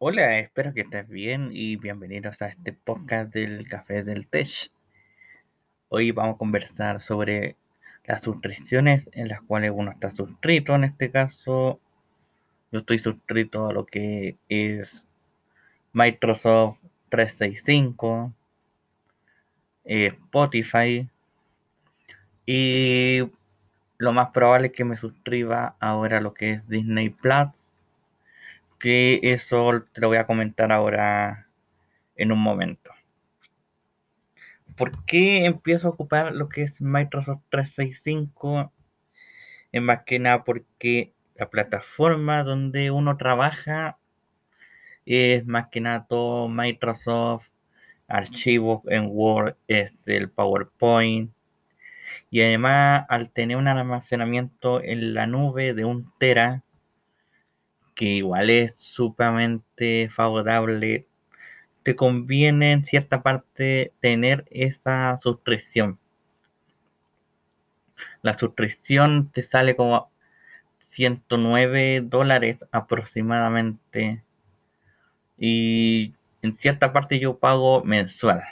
Hola, espero que estés bien y bienvenidos a este podcast del Café del Tech. Hoy vamos a conversar sobre las suscripciones en las cuales uno está suscrito. En este caso, yo estoy suscrito a lo que es Microsoft 365, eh, Spotify y lo más probable es que me suscriba ahora a lo que es Disney Plus que eso te lo voy a comentar ahora en un momento. ¿Por qué empiezo a ocupar lo que es Microsoft 365? Es más que nada porque la plataforma donde uno trabaja es más que nada todo Microsoft, archivos en Word, es el PowerPoint. Y además al tener un almacenamiento en la nube de un tera, que igual es sumamente favorable, te conviene en cierta parte tener esa suscripción. La suscripción te sale como 109 dólares aproximadamente. Y en cierta parte yo pago mensual.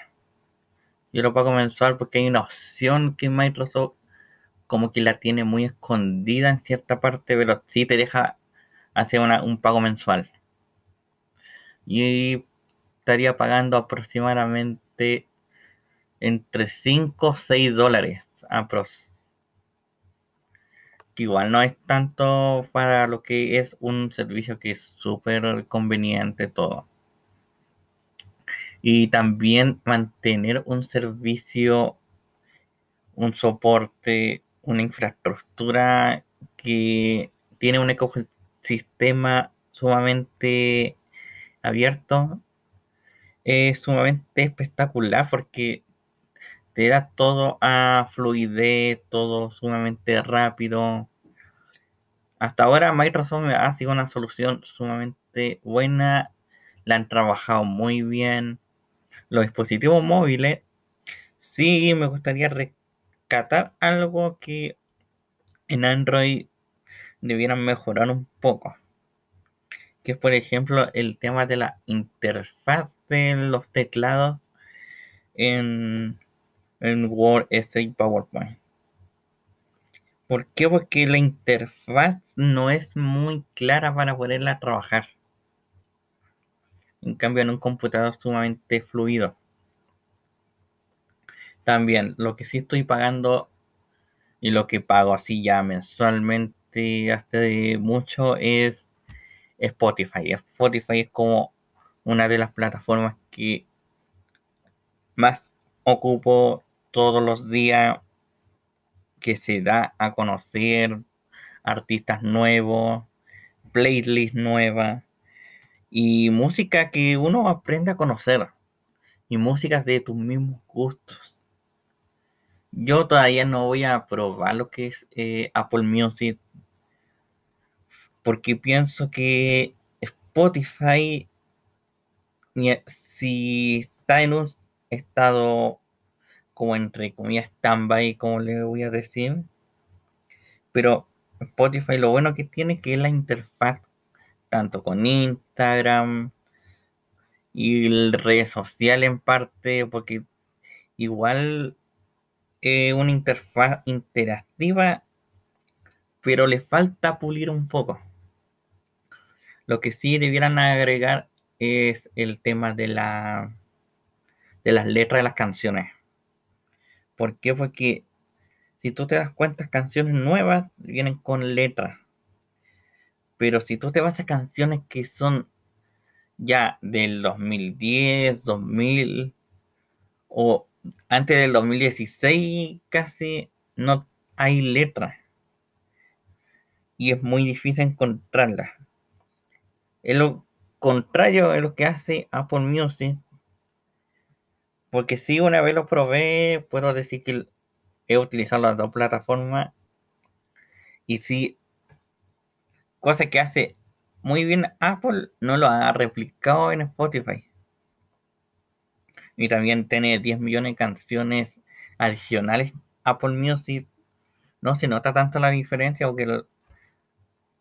Yo lo pago mensual porque hay una opción que Microsoft como que la tiene muy escondida en cierta parte, pero sí te deja hace un pago mensual. Y estaría pagando aproximadamente entre 5 o 6 dólares Que igual no es tanto para lo que es un servicio que es súper conveniente todo. Y también mantener un servicio, un soporte, una infraestructura que tiene un sistema sumamente abierto es sumamente espectacular porque te da todo a fluidez, todo sumamente rápido. Hasta ahora Microsoft ha sido una solución sumamente buena, la han trabajado muy bien. Los dispositivos móviles, sí me gustaría rescatar algo que en Android debieran mejorar un poco. Que es, por ejemplo, el tema de la interfaz de los teclados en, en Word, Excel y PowerPoint. ¿Por qué? Porque la interfaz no es muy clara para poderla trabajar. En cambio, en un computador sumamente fluido. También, lo que sí estoy pagando y lo que pago así ya mensualmente hace mucho es Spotify. Spotify es como una de las plataformas que más ocupo todos los días que se da a conocer artistas nuevos, playlists nuevas y música que uno aprende a conocer y músicas de tus mismos gustos. Yo todavía no voy a probar lo que es eh, Apple Music porque pienso que Spotify, si está en un estado como entre comillas stand-by, como le voy a decir, pero Spotify lo bueno que tiene que es la interfaz tanto con Instagram y redes sociales en parte, porque igual es una interfaz interactiva, pero le falta pulir un poco. Lo que sí debieran agregar es el tema de la de las letras de las canciones. ¿Por qué? Porque si tú te das cuenta, canciones nuevas vienen con letras. Pero si tú te vas a canciones que son ya del 2010, 2000 o antes del 2016 casi no hay letras. Y es muy difícil encontrarlas. Es lo contrario de lo que hace Apple Music. Porque si una vez lo probé, puedo decir que he utilizado las dos plataformas. Y si cosa que hace muy bien Apple, no lo ha replicado en Spotify. Y también tiene 10 millones de canciones adicionales. Apple Music no se nota tanto la diferencia porque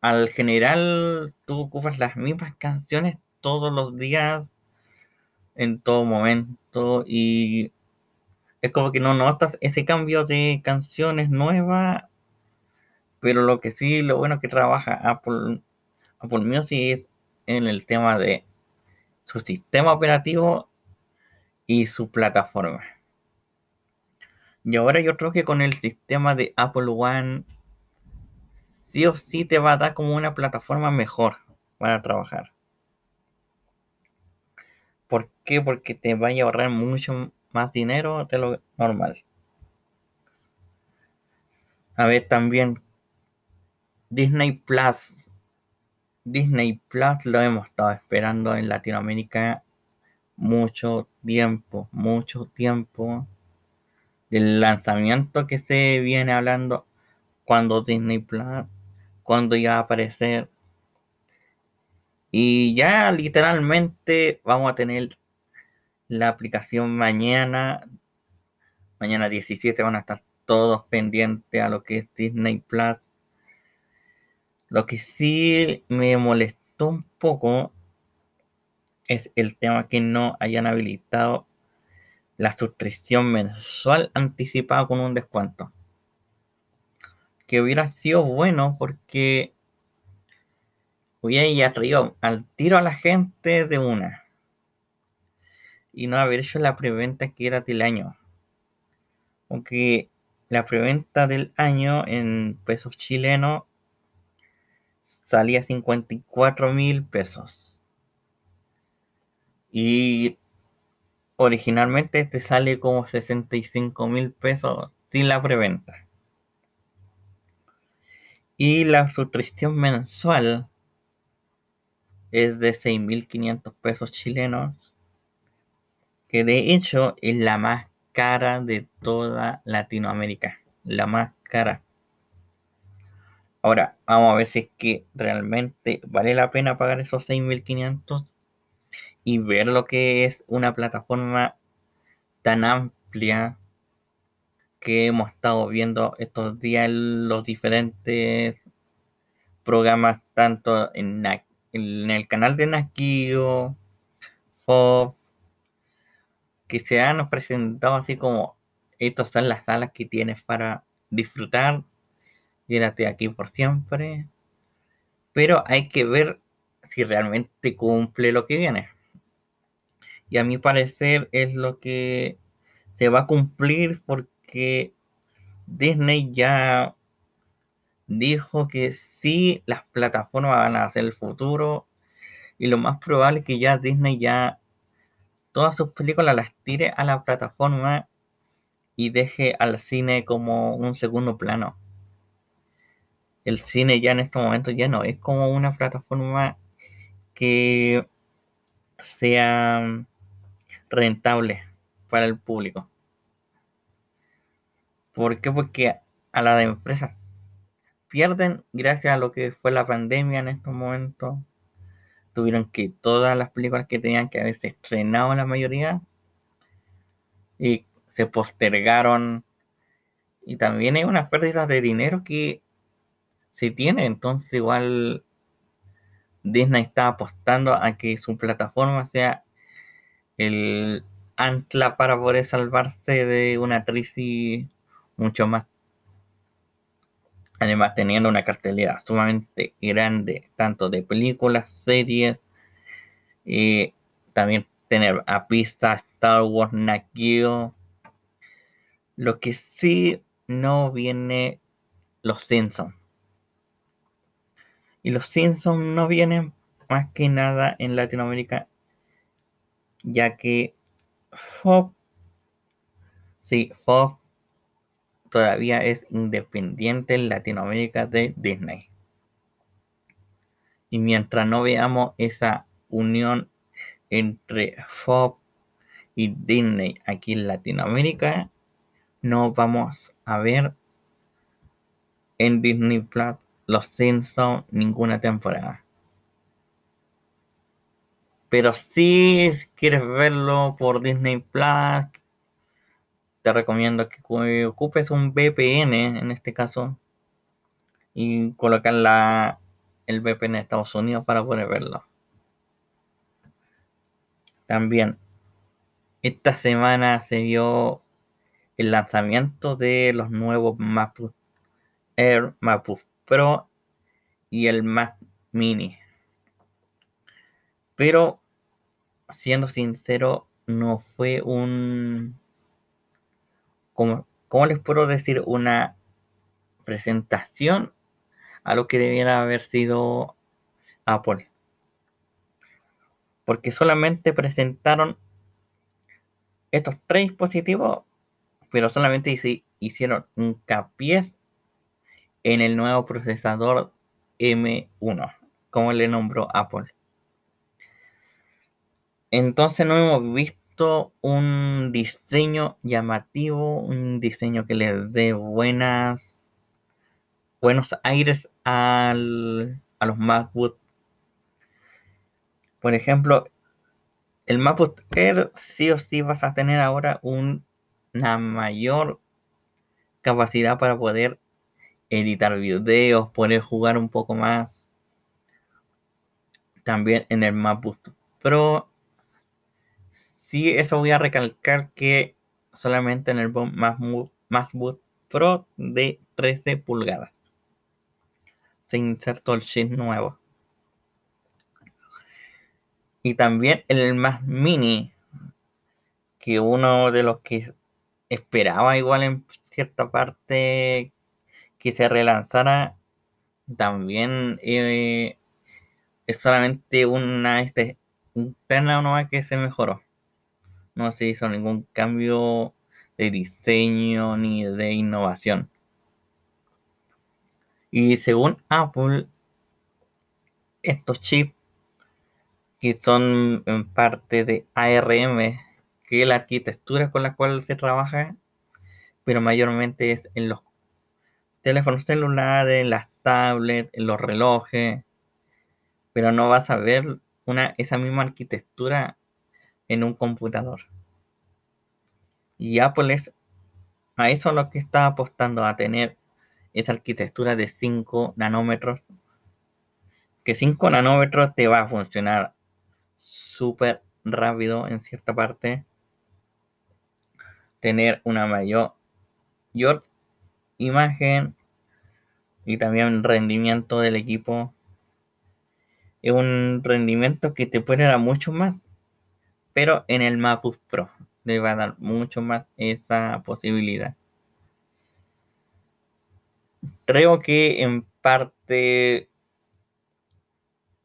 al general tú ocupas las mismas canciones todos los días, en todo momento, y es como que no notas ese cambio de canciones nuevas, pero lo que sí, lo bueno que trabaja Apple, Apple Music es en el tema de su sistema operativo y su plataforma. Y ahora yo creo que con el sistema de Apple One, sí o sí te va a dar como una plataforma mejor para trabajar. ¿Por qué? Porque te vaya a ahorrar mucho más dinero de lo normal. A ver, también Disney Plus. Disney Plus lo hemos estado esperando en Latinoamérica mucho tiempo, mucho tiempo del lanzamiento que se viene hablando cuando Disney Plus, cuando iba a aparecer. Y ya literalmente vamos a tener la aplicación mañana. Mañana 17 van a estar todos pendientes a lo que es Disney Plus. Lo que sí me molestó un poco es el tema que no hayan habilitado la suscripción mensual anticipada con un descuento. Que hubiera sido bueno porque hubiera traído al tiro a la gente de una. Y no haber hecho la preventa que era del año. Aunque la preventa del año en pesos chilenos salía 54 mil pesos. Y originalmente te sale como 65 mil pesos sin la preventa. Y la suscripción mensual es de 6.500 pesos chilenos, que de hecho es la más cara de toda Latinoamérica, la más cara. Ahora, vamos a ver si es que realmente vale la pena pagar esos 6.500 y ver lo que es una plataforma tan amplia que hemos estado viendo estos días los diferentes programas tanto en, en el canal de Nakio, FOB, que se han presentado así como estas son las salas que tienes para disfrutar, llénate aquí por siempre, pero hay que ver si realmente cumple lo que viene. Y a mi parecer es lo que se va a cumplir porque Disney ya dijo que sí, las plataformas van a ser el futuro. Y lo más probable es que ya Disney ya todas sus películas las tire a la plataforma y deje al cine como un segundo plano. El cine ya en estos momentos ya no es como una plataforma que sea rentable para el público. ¿Por qué? Porque a las empresas pierden gracias a lo que fue la pandemia en estos momentos. Tuvieron que todas las películas que tenían que haberse estrenado la mayoría y se postergaron. Y también hay unas pérdidas de dinero que se tiene. Entonces igual Disney está apostando a que su plataforma sea el ancla para poder salvarse de una crisis mucho más. Además, teniendo una cartelera sumamente grande, tanto de películas, series, y también tener a pista Star Wars, Nakio. Lo que sí no viene los Simpsons. Y los Simpsons no vienen más que nada en Latinoamérica ya que Fox, sí, Fox todavía es independiente en Latinoamérica de Disney. Y mientras no veamos esa unión entre Fox y Disney aquí en Latinoamérica, no vamos a ver en Disney Plus los Simpsons ninguna temporada. Pero si quieres verlo por Disney Plus, te recomiendo que ocupes un VPN en este caso y colocar la, el VPN de Estados Unidos para poder verlo. También, esta semana se vio el lanzamiento de los nuevos MacBook Air, MacBook Pro y el Mac Mini. Pero, siendo sincero, no fue un... ¿Cómo, cómo les puedo decir? Una presentación a lo que debiera haber sido Apple. Porque solamente presentaron estos tres dispositivos, pero solamente hicieron hincapié en el nuevo procesador M1, como le nombró Apple. Entonces no hemos visto un diseño llamativo, un diseño que les dé buenas, buenos aires al, a los MacBook. Por ejemplo, el MacBook Air sí o sí vas a tener ahora una mayor capacidad para poder editar videos, poder jugar un poco más. También en el MacBook Pro. Sí, eso voy a recalcar que solamente en el MacBook Pro de 13 pulgadas. Se insertó el chip nuevo. Y también el Mac Mini, que uno de los que esperaba igual en cierta parte que se relanzara también eh, es solamente una este, interna nueva que se mejoró. No se hizo ningún cambio de diseño ni de innovación. Y según Apple, estos chips que son en parte de ARM, que es la arquitectura con la cual se trabaja, pero mayormente es en los teléfonos celulares, en las tablets, en los relojes, pero no vas a ver una, esa misma arquitectura en un computador. Y Apple es a eso lo que está apostando, a tener esa arquitectura de 5 nanómetros. Que 5 nanómetros te va a funcionar súper rápido en cierta parte. Tener una mayor imagen y también rendimiento del equipo. Es un rendimiento que te puede dar mucho más, pero en el MacBook Pro le va a dar mucho más esa posibilidad. Creo que en parte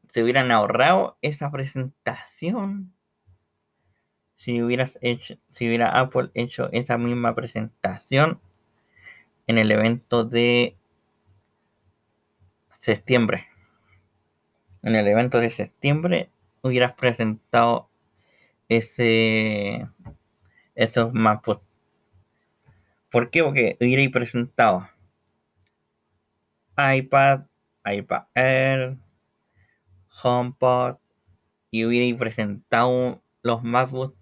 se hubieran ahorrado esa presentación si hubieras hecho, si hubiera Apple hecho esa misma presentación en el evento de septiembre. En el evento de septiembre hubieras presentado ese esos mapas. ¿Por qué? Porque hubierais presentado iPad, iPad Air, HomePod y hubierais presentado los MacBooks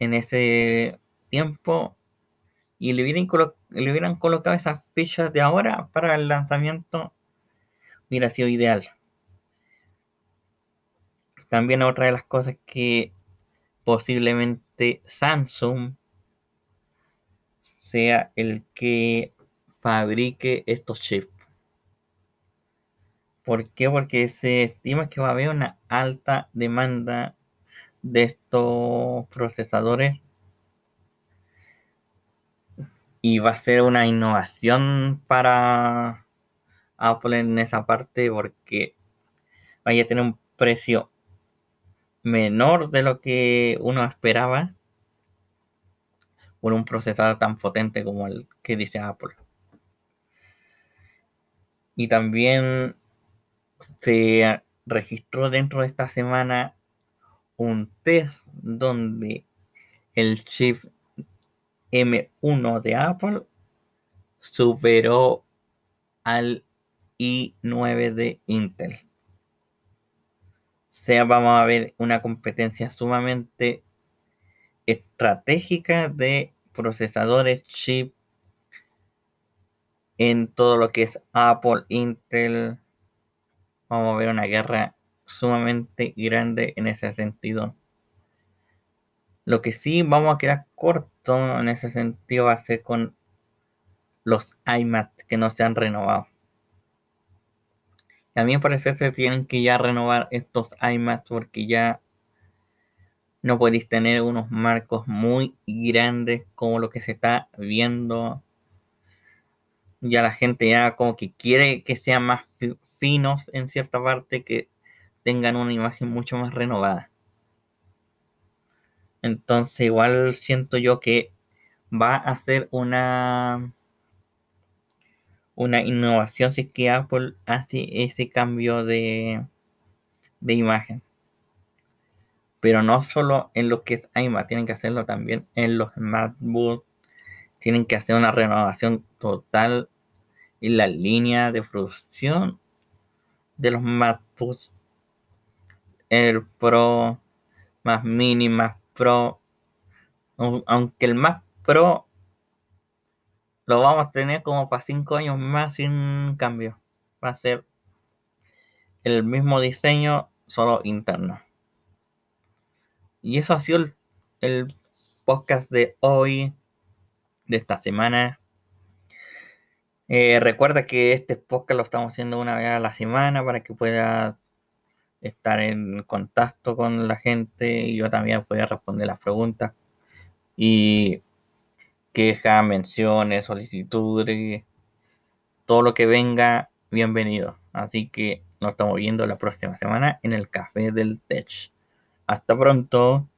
en ese tiempo y le hubieran, le hubieran colocado esas fichas de ahora para el lanzamiento, hubiera sido ideal. También otra de las cosas que posiblemente Samsung sea el que fabrique estos chips. ¿Por qué? Porque se estima que va a haber una alta demanda de estos procesadores y va a ser una innovación para Apple en esa parte porque vaya a tener un precio menor de lo que uno esperaba por un procesador tan potente como el que dice Apple. Y también se registró dentro de esta semana un test donde el chip M1 de Apple superó al i9 de Intel. Sea, vamos a ver una competencia sumamente estratégica de procesadores chip en todo lo que es Apple, Intel. Vamos a ver una guerra sumamente grande en ese sentido. Lo que sí vamos a quedar corto en ese sentido va a ser con los iMac que no se han renovado. A mí me parece que tienen que ya renovar estos iMac porque ya no podéis tener unos marcos muy grandes como lo que se está viendo. Ya la gente ya como que quiere que sean más finos en cierta parte, que tengan una imagen mucho más renovada. Entonces igual siento yo que va a ser una una innovación si es que Apple hace ese cambio de, de imagen. Pero no solo en lo que es iMac, tienen que hacerlo también en los MacBook. Tienen que hacer una renovación total en la línea de producción de los MacBooks. El Pro, más Mini, más Pro. Aunque el Mac Pro lo vamos a tener como para 5 años más sin cambio. Va a ser el mismo diseño, solo interno. Y eso ha sido el, podcast de hoy, de esta semana. Eh, recuerda que este podcast lo estamos haciendo una vez a la semana para que pueda estar en contacto con la gente y yo también pueda responder las preguntas y quejas, menciones, solicitudes, todo lo que venga, bienvenido. Así que nos estamos viendo la próxima semana en el Café del Tech. Hasta pronto.